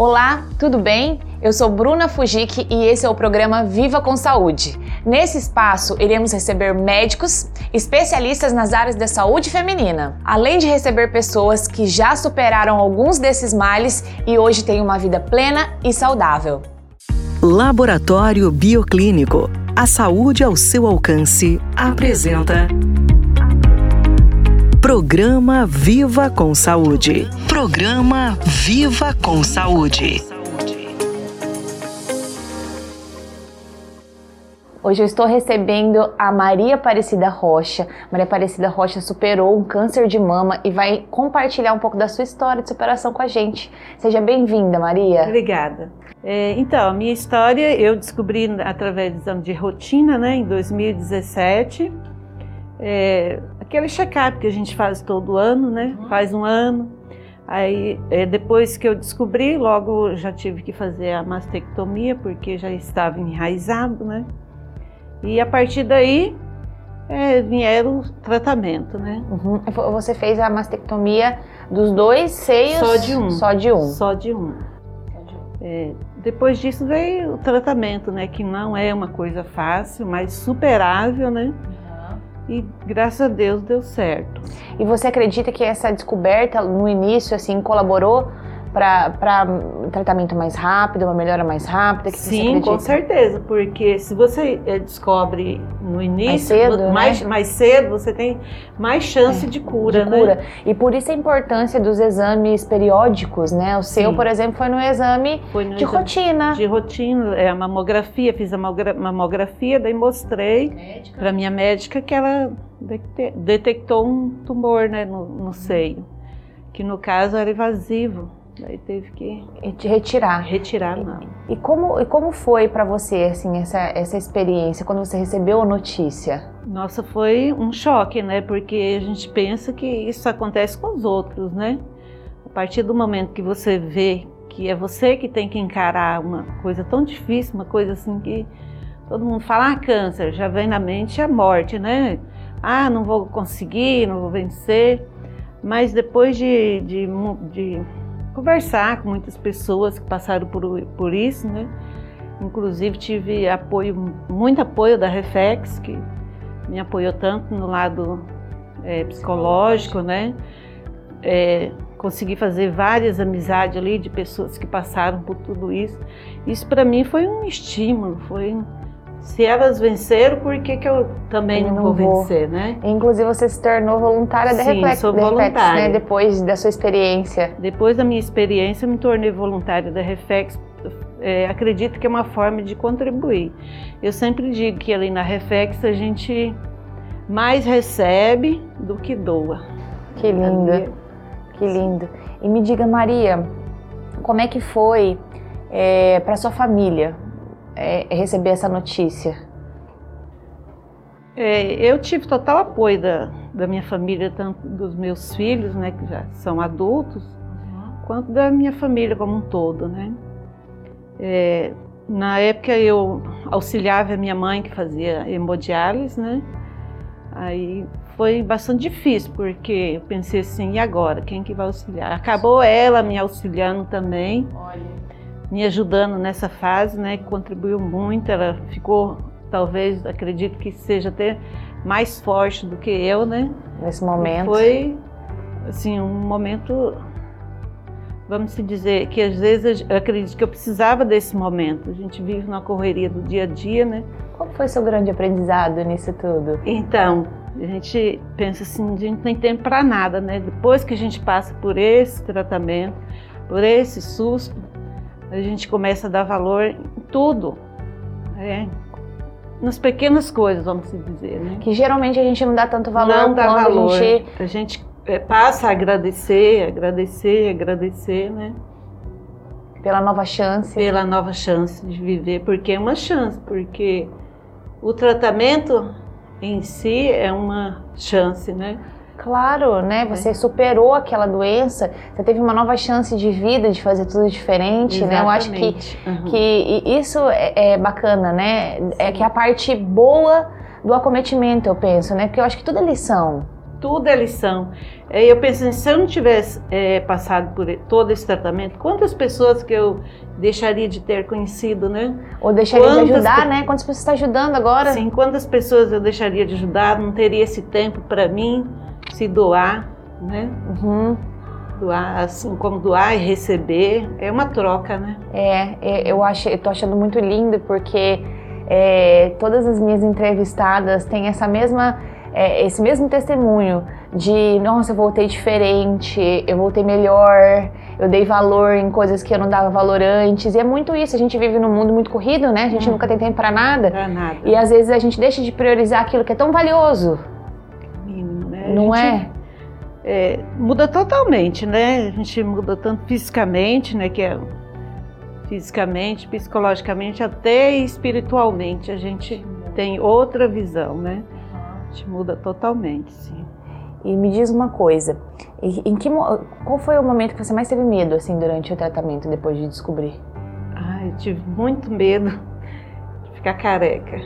Olá, tudo bem? Eu sou Bruna Fujiki e esse é o programa Viva com Saúde. Nesse espaço, iremos receber médicos, especialistas nas áreas da saúde feminina, além de receber pessoas que já superaram alguns desses males e hoje têm uma vida plena e saudável. Laboratório Bioclínico. A saúde ao seu alcance. Apresenta. Programa Viva com Saúde. Programa Viva com Saúde. Hoje eu estou recebendo a Maria Aparecida Rocha. Maria Aparecida Rocha superou um câncer de mama e vai compartilhar um pouco da sua história de superação com a gente. Seja bem-vinda, Maria. Obrigada. É, então, a minha história eu descobri através do exame de rotina, né, em 2017. É, aquele check-up que a gente faz todo ano, né? Uhum. Faz um ano. Aí, é, depois que eu descobri, logo já tive que fazer a mastectomia, porque já estava enraizado, né? E a partir daí, é, vieram o tratamento, né? Uhum. Você fez a mastectomia dos dois seios? Só de um. Só de um. Só de um. É, depois disso veio o tratamento, né? Que não é uma coisa fácil, mas superável, né? E graças a Deus deu certo. E você acredita que essa descoberta no início assim colaborou para um tratamento mais rápido, uma melhora mais rápida? Que Sim, com certeza, porque se você eh, descobre no início, mais cedo, né? mais, né? mais cedo, você tem mais chance é, de cura, de né? cura. E por isso a importância dos exames periódicos, né? O seu, Sim. por exemplo, foi no exame foi no de exame rotina. De rotina, é a mamografia, fiz a mamografia, daí mostrei para minha médica que ela detectou um tumor né, no, no seio, que no caso era invasivo. Daí teve que te retirar. Retirar, não. E, e como, e como foi para você assim essa, essa experiência quando você recebeu a notícia? Nossa, foi um choque, né? Porque a gente pensa que isso acontece com os outros, né? A partir do momento que você vê que é você que tem que encarar uma coisa tão difícil, uma coisa assim que todo mundo fala, ah, câncer, já vem na mente a morte, né? Ah, não vou conseguir, não vou vencer. Mas depois de, de, de conversar com muitas pessoas que passaram por, por isso, né? Inclusive tive apoio, muito apoio da Reflex, que me apoiou tanto no lado é, psicológico, né? É, consegui fazer várias amizades ali de pessoas que passaram por tudo isso. Isso para mim foi um estímulo, foi se elas venceram, por que, que eu também não, não, vou, vou vencer, né? Inclusive você se tornou voluntária da Sim, Reflex, sou voluntária. né? Depois da sua experiência. Depois da minha experiência, eu me tornei voluntária da Reflex. É, acredito que é uma forma de contribuir. Eu sempre digo que ali na Reflex a gente mais recebe do que doa. Que lindo, que lindo. E me diga, Maria, como é que foi é, para sua família? É, receber essa notícia? É, eu tive total apoio da, da minha família, tanto dos meus filhos, né, que já são adultos, uhum. quanto da minha família como um todo, né. É, na época eu auxiliava a minha mãe que fazia hemodiálise, né. Aí foi bastante difícil, porque eu pensei assim, e agora? Quem que vai auxiliar? Acabou ela me auxiliando também. Olha me ajudando nessa fase, né, que contribuiu muito. Ela ficou, talvez, acredito que seja até mais forte do que eu, né? Nesse momento. Foi, assim, um momento, vamos dizer, que às vezes eu acredito que eu precisava desse momento. A gente vive na correria do dia a dia, né? Qual foi seu grande aprendizado nisso tudo? Então, a gente pensa assim, a gente não tem tempo para nada, né? Depois que a gente passa por esse tratamento, por esse susto, a gente começa a dar valor em tudo. É, nas pequenas coisas, vamos dizer. Né? Que geralmente a gente não dá tanto valor. Não dá valor. A gente, a gente é, passa a agradecer, agradecer, agradecer, né? Pela nova chance. Pela nova chance de viver, porque é uma chance, porque o tratamento em si é uma chance, né? Claro, né? Você é. superou aquela doença, você teve uma nova chance de vida, de fazer tudo diferente, Exatamente. né? Eu acho que, uhum. que isso é, é, bacana, né? Sim. É que é a parte boa do acometimento, eu penso, né? Porque eu acho que tudo é lição. tudo é lição. Eu penso, assim, se eu não tivesse é, passado por todo esse tratamento, quantas pessoas que eu deixaria de ter conhecido, né? Ou deixaria quantas de ajudar, né? Quantas pessoas está ajudando agora? Sim, quantas pessoas eu deixaria de ajudar, não teria esse tempo para mim se doar, né? Uhum. Doar, assim como doar e receber, é uma troca, né? É, é eu acho, eu tô achando muito lindo porque é, todas as minhas entrevistadas têm essa mesma é, esse mesmo testemunho de nossa, eu voltei diferente, eu voltei melhor, eu dei valor em coisas que eu não dava valor antes. E é muito isso, a gente vive num mundo muito corrido, né? A gente hum. nunca tem tempo para nada. Pra nada. E às vezes a gente deixa de priorizar aquilo que é tão valioso. Não é? é? Muda totalmente, né? A gente muda tanto fisicamente, né? Que é fisicamente, psicologicamente, até espiritualmente. A gente tem outra visão, né? A gente muda totalmente, sim. E me diz uma coisa, em que, qual foi o momento que você mais teve medo assim durante o tratamento depois de descobrir? Ah, eu tive muito medo de ficar careca.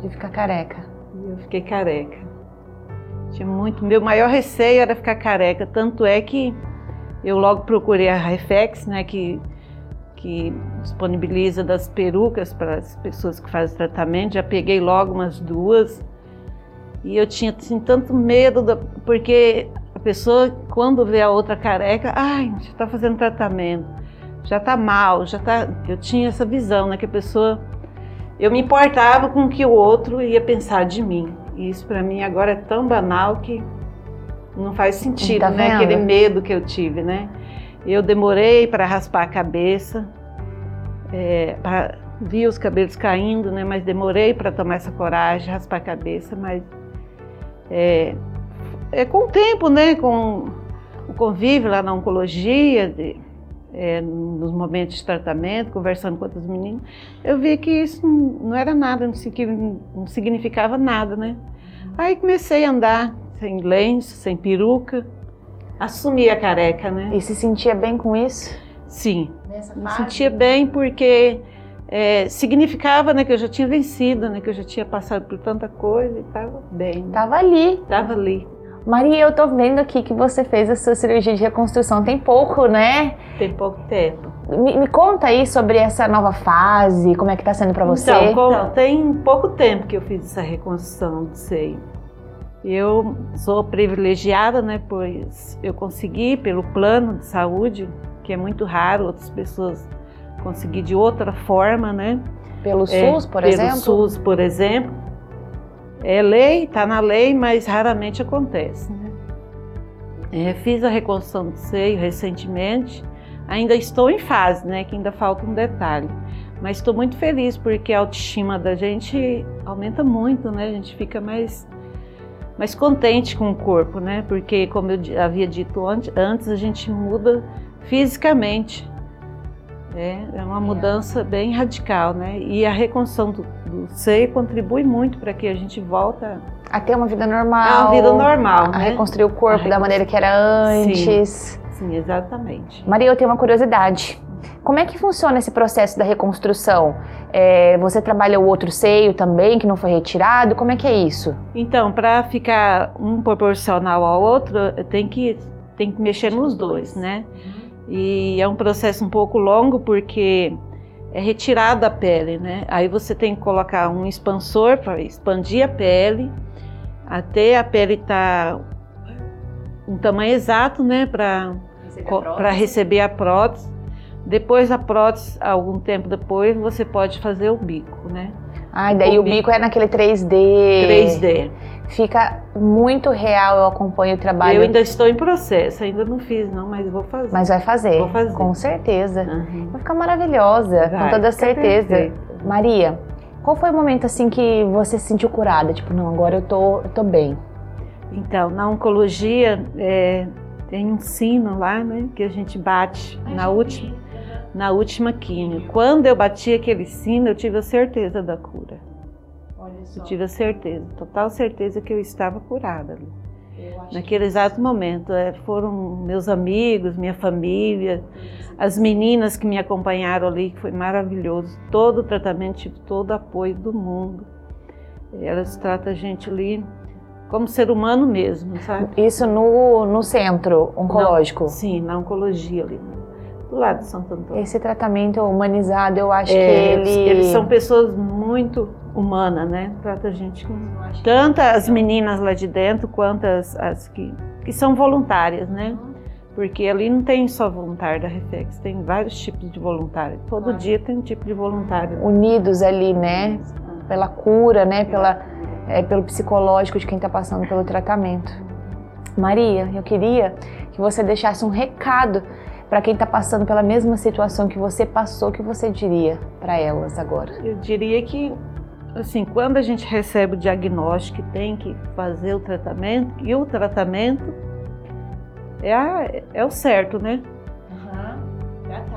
De ficar careca. Eu fiquei careca. Tinha muito, meu maior receio era ficar careca, tanto é que eu logo procurei a Reflex, né, que que disponibiliza das perucas para as pessoas que fazem tratamento. Já peguei logo umas duas e eu tinha assim, tanto medo, da, porque a pessoa, quando vê a outra careca, ai, já está fazendo tratamento, já está mal, já está. Eu tinha essa visão, né? Que a pessoa. Eu me importava com o que o outro ia pensar de mim. E isso para mim agora é tão banal que não faz sentido, tá né? Aquele medo que eu tive, né? Eu demorei para raspar a cabeça, é, para vi os cabelos caindo, né? Mas demorei para tomar essa coragem, raspar a cabeça, mas é, é com o tempo, né, com o convívio lá na oncologia, de, é, nos momentos de tratamento, conversando com outros meninos, eu vi que isso não, era nada, não, não significava nada, né? Aí comecei a andar sem lenço, sem peruca, assumi a careca, né? E se sentia bem com isso? Sim, me sentia bem porque é, significava né, que eu já tinha vencido, né, que eu já tinha passado por tanta coisa e estava bem. Estava ali. Estava ali. Maria, eu tô vendo aqui que você fez a sua cirurgia de reconstrução tem pouco, né? Tem pouco tempo. Me, me conta aí sobre essa nova fase, como é que tá sendo para você? Então, então, tem pouco tempo que eu fiz essa reconstrução de seio. Eu sou privilegiada, né, pois eu consegui pelo plano de saúde, que é muito raro, outras pessoas conseguir de outra forma, né? Pelo é, SUS, por pelo exemplo? Pelo SUS, por exemplo. É lei, está na lei, mas raramente acontece, né? É, fiz a reconstrução do seio recentemente, ainda estou em fase, né? Que ainda falta um detalhe. Mas estou muito feliz porque a autoestima da gente aumenta muito, né? A gente fica mais mais contente com o corpo, né? Porque, como eu havia dito antes, a gente muda fisicamente. É, é uma mudança bem radical, né? E a reconstrução do, do seio contribui muito para que a gente volta a ter uma vida normal. A vida normal, a né? reconstruir o corpo da maneira que era antes. Sim, sim, exatamente. Maria, eu tenho uma curiosidade. Como é que funciona esse processo da reconstrução? É, você trabalha o outro seio também, que não foi retirado? Como é que é isso? Então, para ficar um proporcional ao outro, tem que, tem que mexer nos dois, né? E é um processo um pouco longo porque é retirada a pele, né? Aí você tem que colocar um expansor para expandir a pele até a pele estar tá um tamanho exato, né, para para receber a prótese. Depois a prótese, algum tempo depois, você pode fazer o bico, né? Ah, e daí o, o bico, bico é naquele 3D. 3D. Fica muito real, eu acompanho o trabalho. Eu ainda estou em processo, ainda não fiz não, mas vou fazer. Mas vai fazer, vou fazer. com certeza. Uhum. Vai ficar maravilhosa, vai, com toda certeza. Perfeito. Maria, qual foi o momento assim que você se sentiu curada? Tipo, não, agora eu tô, eu tô bem. Então, na oncologia é, tem um sino lá, né, que a gente bate Ai, na última na última quimio. Quando eu bati aquele sino, eu tive a certeza da cura. Eu tive a certeza, total certeza que eu estava curada. Naquele exato momento, é, foram meus amigos, minha família, as meninas que me acompanharam ali, que foi maravilhoso. Todo o tratamento, tive todo o apoio do mundo. Elas tratam a gente ali como ser humano mesmo, sabe? Isso no, no centro oncológico? Não, sim, na oncologia ali, do lado de Santo Antônio. Esse tratamento humanizado, eu acho É, que ele... Eles são pessoas muito humanas, né? Trata a gente com... Tanto as meninas lá de dentro, quanto as, as que, que são voluntárias, né? Porque ali não tem só voluntário da Reflex, tem vários tipos de voluntário. Todo Claro. dia tem um tipo de voluntário. Unidos ali, né? Pela cura, né? Pela, é, pelo psicológico de quem está passando pelo tratamento. Maria, eu queria que você deixasse um recado para quem está passando pela mesma situação que você passou, o que você diria para elas agora? Eu diria que, assim, quando a gente recebe o diagnóstico tem que fazer o tratamento, e o tratamento é, a- é o certo, né?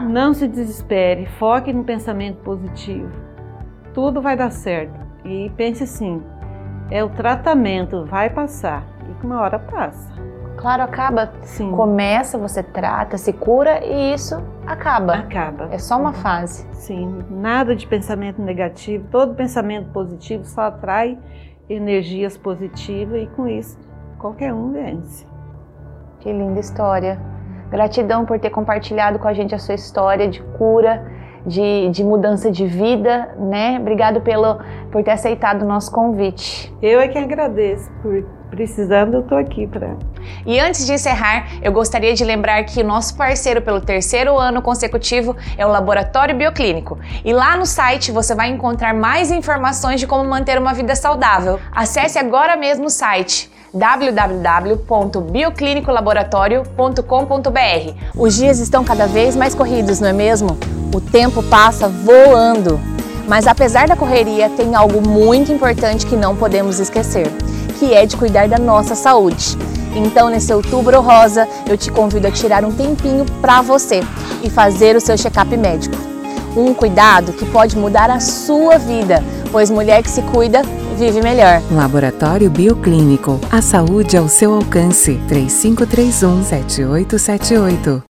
Não se desespere, foque no pensamento positivo. Tudo vai dar certo. E pense assim, é o tratamento, vai passar. E que uma hora passa. Claro, acaba. Sim, Começa, você trata, se cura e isso acaba. acaba. É só uma fase. Sim, nada de pensamento negativo. Todo pensamento positivo só atrai energias positivas e com isso qualquer um vence. Que linda história. Gratidão por ter compartilhado com a gente a sua história de cura, de, de mudança de vida, né? Obrigado pelo, por ter aceitado o nosso convite. Eu é que agradeço por precisando, eu tô aqui para E antes de encerrar, eu gostaria de lembrar que o nosso parceiro pelo terceiro ano consecutivo é o Laboratório Bioclínico. E lá no site você vai encontrar mais informações de como manter uma vida saudável. Acesse agora mesmo o site www.bioclinicolaboratorio.com.br. Os dias estão cada vez mais corridos, não é mesmo? O tempo passa voando. Mas apesar da correria, tem algo muito importante que não podemos esquecer, que é de cuidar da nossa saúde. Então, nesse outubro rosa, eu te convido a tirar um tempinho para você e fazer o seu check-up médico. Um cuidado que pode mudar a sua vida, pois mulher que se cuida vive melhor. Laboratório Bioclínico. A saúde ao seu alcance. 3531 7878.